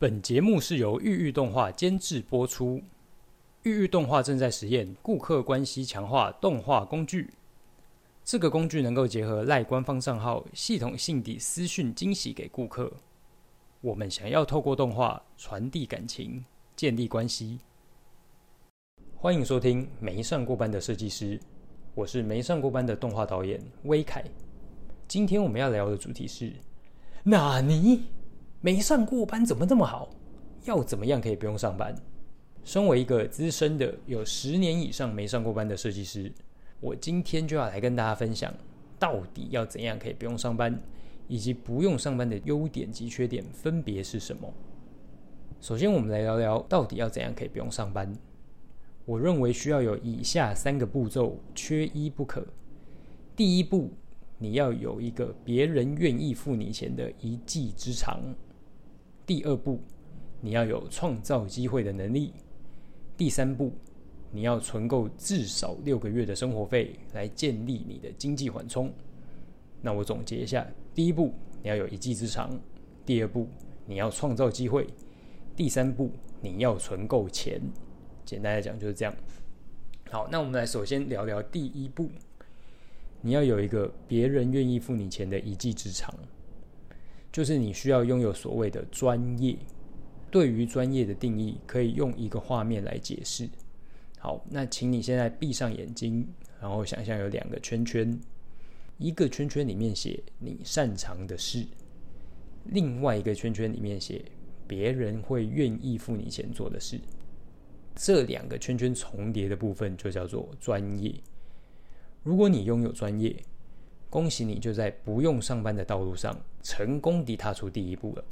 本节目是由玉玉动画监制播出。玉玉动画正在实验顾客关系强化动画工具。这个工具能够结合赖官方账号，系统性地私讯惊喜给顾客。我们想要透过动画传递感情，建立关系。欢迎收听没上过班的设计师，我是没上过班的动画导演威凯。今天我们要聊的主题是：纳尼？没上过班怎么这么好？要怎么样可以不用上班？身为一个资深的有十年以上没上过班的设计师，我今天就要来跟大家分享，到底要怎样可以不用上班，以及不用上班的优点及缺点分别是什么。首先，我们来聊聊到底要怎样可以不用上班。我认为需要有以下三个步骤，缺一不可。第一步，你要有一个别人愿意付你钱的一技之长。第二步，你要有创造机会的能力；第三步，你要存够至少六个月的生活费来建立你的经济缓冲。那我总结一下：第一步，你要有一技之长；第二步，你要创造机会；第三步，你要存够钱。简单来讲就是这样。好，那我们来首先聊聊第一步，你要有一个别人愿意付你钱的一技之长。就是你需要拥有所谓的专业。对于专业的定义，可以用一个画面来解释。好，那请你现在闭上眼睛，然后想象有两个圈圈，一个圈圈里面写你擅长的事，另外一个圈圈里面写别人会愿意付你钱做的事。这两个圈圈重叠的部分就叫做专业。如果你拥有专业，恭喜你，就在不用上班的道路上成功地踏出第一步了。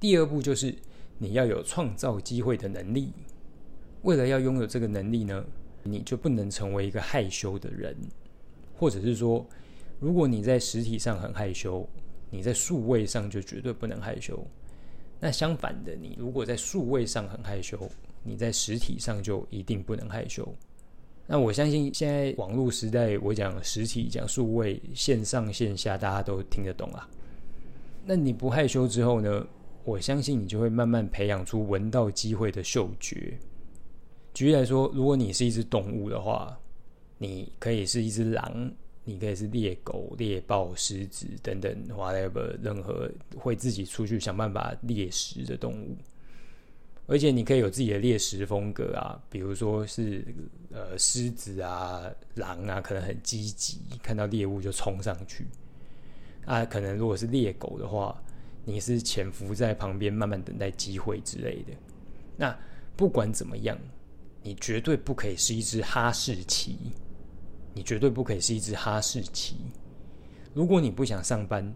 第二步就是你要有创造机会的能力。为了要拥有这个能力呢，你就不能成为一个害羞的人，或者是说，如果你在实体上很害羞，你在数位上就绝对不能害羞。那相反的，你如果在数位上很害羞，你在实体上就一定不能害羞。那我相信现在网络时代，我讲实体、讲数位、线上线下，大家都听得懂啊。那你不害羞之后呢？我相信你就会慢慢培养出闻到机会的嗅觉。举例来说，如果你是一只动物的话，你可以是一只狼，你可以是猎狗、猎豹、狮子等等，whatever，任何会自己出去想办法猎食的动物。而且你可以有自己的猎食风格啊，比如说是呃狮子啊、狼啊，可能很积极，看到猎物就冲上去。啊，可能如果是猎狗的话，你是潜伏在旁边慢慢等待机会之类的。那不管怎么样，你绝对不可以是一只哈士奇，你绝对不可以是一只哈士奇。如果你不想上班。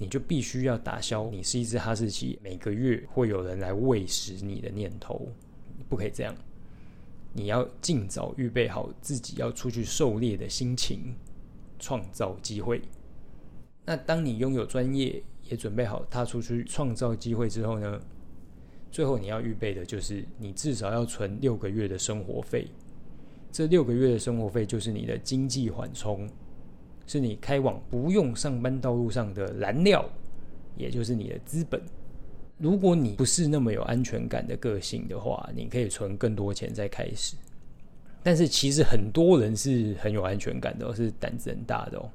你就必须要打消你是一只哈士奇，每个月会有人来喂食你的念头，不可以这样。你要尽早预备好自己要出去狩猎的心情，创造机会。那当你拥有专业，也准备好踏出去创造机会之后呢？最后你要预备的就是你至少要存六个月的生活费。这六个月的生活费就是你的经济缓冲。是你开往不用上班道路上的燃料，也就是你的资本。如果你不是那么有安全感的个性的话，你可以存更多钱再开始。但是其实很多人是很有安全感的，是胆子很大的哦。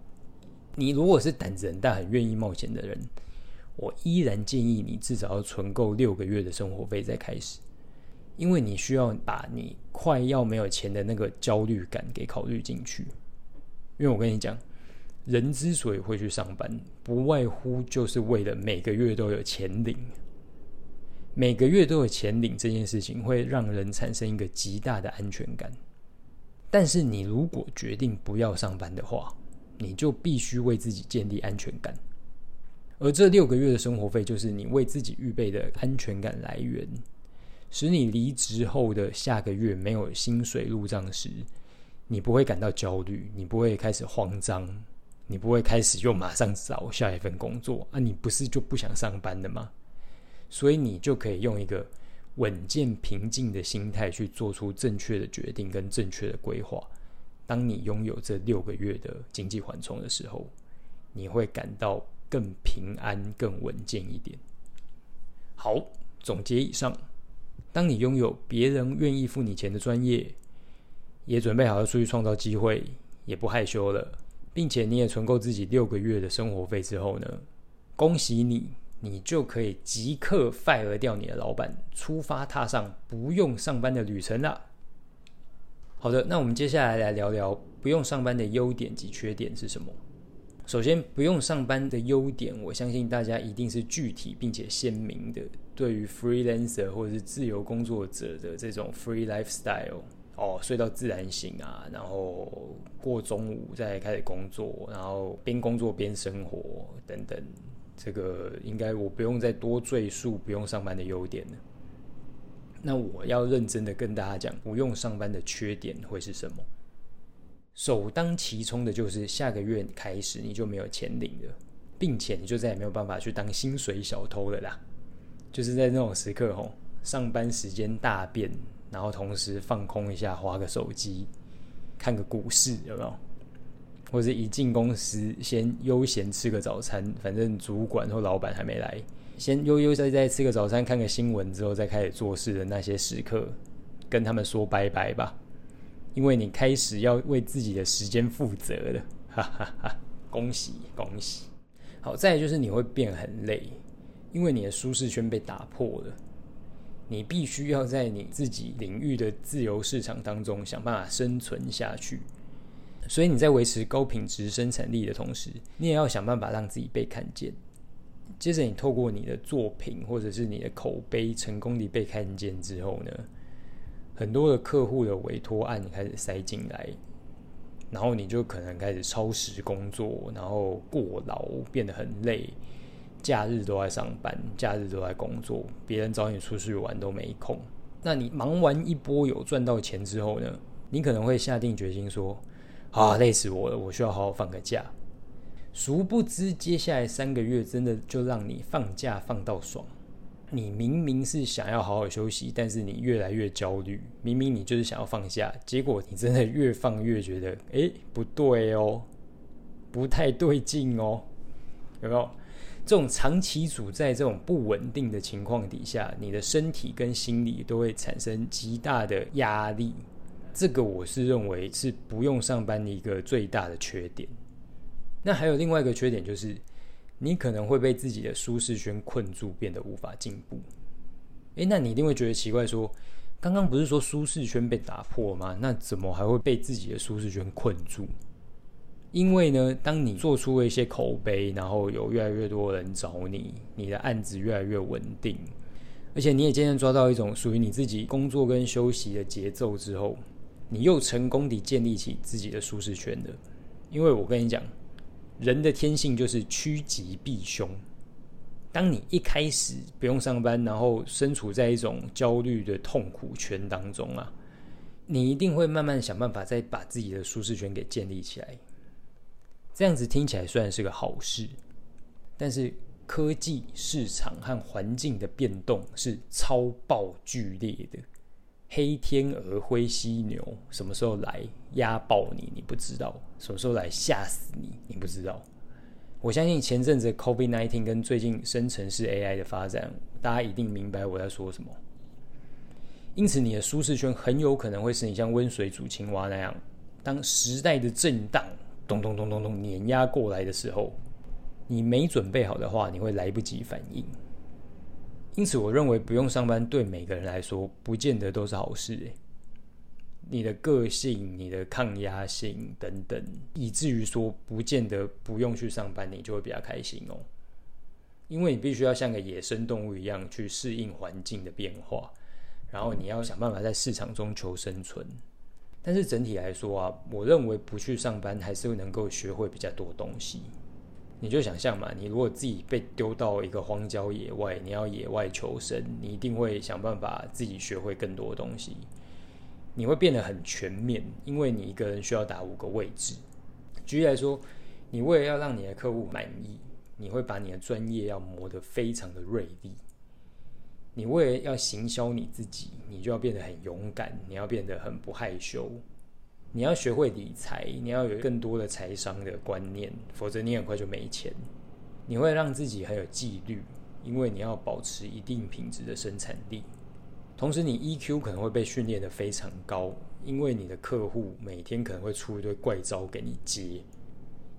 你如果是胆子很大、很愿意冒险的人，我依然建议你至少要存够六个月的生活费再开始，因为你需要把你快要没有钱的那个焦虑感给考虑进去。因为我跟你讲。人之所以会去上班，不外乎就是为了每个月都有钱领。每个月都有钱领这件事情，会让人产生一个极大的安全感。但是，你如果决定不要上班的话，你就必须为自己建立安全感。而这六个月的生活费，就是你为自己预备的安全感来源，使你离职后的下个月没有薪水入账时，你不会感到焦虑，你不会开始慌张。你不会开始又马上找下一份工作啊？你不是就不想上班的吗？所以你就可以用一个稳健平静的心态去做出正确的决定跟正确的规划。当你拥有这六个月的经济缓冲的时候，你会感到更平安、更稳健一点。好，总结以上，当你拥有别人愿意付你钱的专业，也准备好要出去创造机会，也不害羞了，并且你也存够自己六个月的生活费之后呢，恭喜你，你就可以即刻 fire 掉你的老板，出发踏上不用上班的旅程了。好的，那我们接下来来聊聊不用上班的优点及缺点是什么。首先，不用上班的优点，我相信大家一定是具体并且鲜明的。对于 freelancer 或者是自由工作者的这种 free lifestyle，哦，睡到自然醒啊，然后过中午再开始工作，然后边工作边生活等等，这个应该我不用再多赘述不用上班的优点了。那我要认真的跟大家讲，不用上班的缺点会是什么？首当其冲的就是下个月开始你就没有钱领了，并且你就再也没有办法去当薪水小偷了啦。就是在那种时刻吼，上班时间大变，然后同时放空一下，划个手机，看个股市，有没有？或者一进公司先悠闲吃个早餐，反正主管或老板还没来，先悠悠哉哉吃个早餐，看个新闻之后再开始做事的那些时刻，跟他们说拜拜吧。因为你开始要为自己的时间负责了，哈哈哈！恭喜恭喜！好，再就是你会变很累，因为你的舒适圈被打破了，你必须要在你自己领域的自由市场当中想办法生存下去。所以你在维持高品质生产力的同时，你也要想办法让自己被看见。接着，你透过你的作品或者是你的口碑成功地被看见之后呢？很多的客户的委托案开始塞进来，然后你就可能开始超时工作，然后过劳，变得很累，假日都在上班，假日都在工作，别人找你出去玩都没空。那你忙完一波有赚到钱之后呢？你可能会下定决心说：“啊，累死我了，我需要好好放个假。”殊不知，接下来三个月真的就让你放假放到爽。你明明是想要好好休息，但是你越来越焦虑。明明你就是想要放下，结果你真的越放越觉得，哎，不对哦，不太对劲哦，有没有？这种长期处在这种不稳定的情况底下，你的身体跟心理都会产生极大的压力。这个我是认为是不用上班的一个最大的缺点。那还有另外一个缺点就是。你可能会被自己的舒适圈困住，变得无法进步。诶，那你一定会觉得奇怪，说刚刚不是说舒适圈被打破吗？那怎么还会被自己的舒适圈困住？因为呢，当你做出了一些口碑，然后有越来越多人找你，你的案子越来越稳定，而且你也渐渐抓到一种属于你自己工作跟休息的节奏之后，你又成功地建立起自己的舒适圈的。因为我跟你讲。人的天性就是趋吉避凶。当你一开始不用上班，然后身处在一种焦虑的痛苦圈当中啊，你一定会慢慢想办法再把自己的舒适圈给建立起来。这样子听起来虽然是个好事，但是科技市场和环境的变动是超爆剧烈的。黑天鹅、灰犀牛什么时候来压爆你？你不知道。什么时候来吓死你？你不知道。我相信前阵子 COVID-19 跟最近生成式 AI 的发展，大家一定明白我在说什么。因此，你的舒适圈很有可能会是你像温水煮青蛙那样，当时代的震荡咚咚咚咚咚碾压过来的时候，你没准备好的话，你会来不及反应。因此，我认为不用上班对每个人来说，不见得都是好事。你的个性、你的抗压性等等，以至于说不见得不用去上班，你就会比较开心哦。因为你必须要像个野生动物一样去适应环境的变化，然后你要想办法在市场中求生存。但是整体来说啊，我认为不去上班还是会能够学会比较多东西。你就想象嘛，你如果自己被丢到一个荒郊野外，你要野外求生，你一定会想办法自己学会更多东西。你会变得很全面，因为你一个人需要打五个位置。举例来说，你为了要让你的客户满意，你会把你的专业要磨得非常的锐利。你为了要行销你自己，你就要变得很勇敢，你要变得很不害羞。你要学会理财，你要有更多的财商的观念，否则你很快就没钱。你会让自己很有纪律，因为你要保持一定品质的生产力。同时，你 EQ 可能会被训练的非常高，因为你的客户每天可能会出一堆怪招给你接。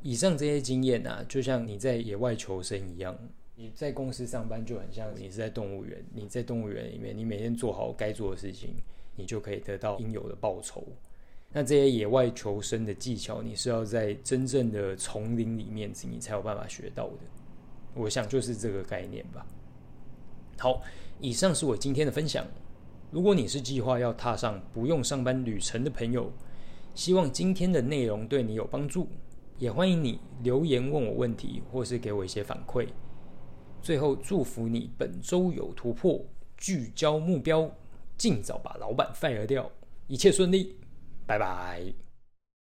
以上这些经验啊，就像你在野外求生一样。你在公司上班就很像你是在动物园，你在动物园里面，你每天做好该做的事情，你就可以得到应有的报酬。那这些野外求生的技巧，你是要在真正的丛林里面，你才有办法学到的。我想就是这个概念吧。好，以上是我今天的分享。如果你是计划要踏上不用上班旅程的朋友，希望今天的内容对你有帮助，也欢迎你留言问我问题，或是给我一些反馈。最后祝福你本周有突破，聚焦目标，尽早把老板 fire 掉，一切顺利，拜拜。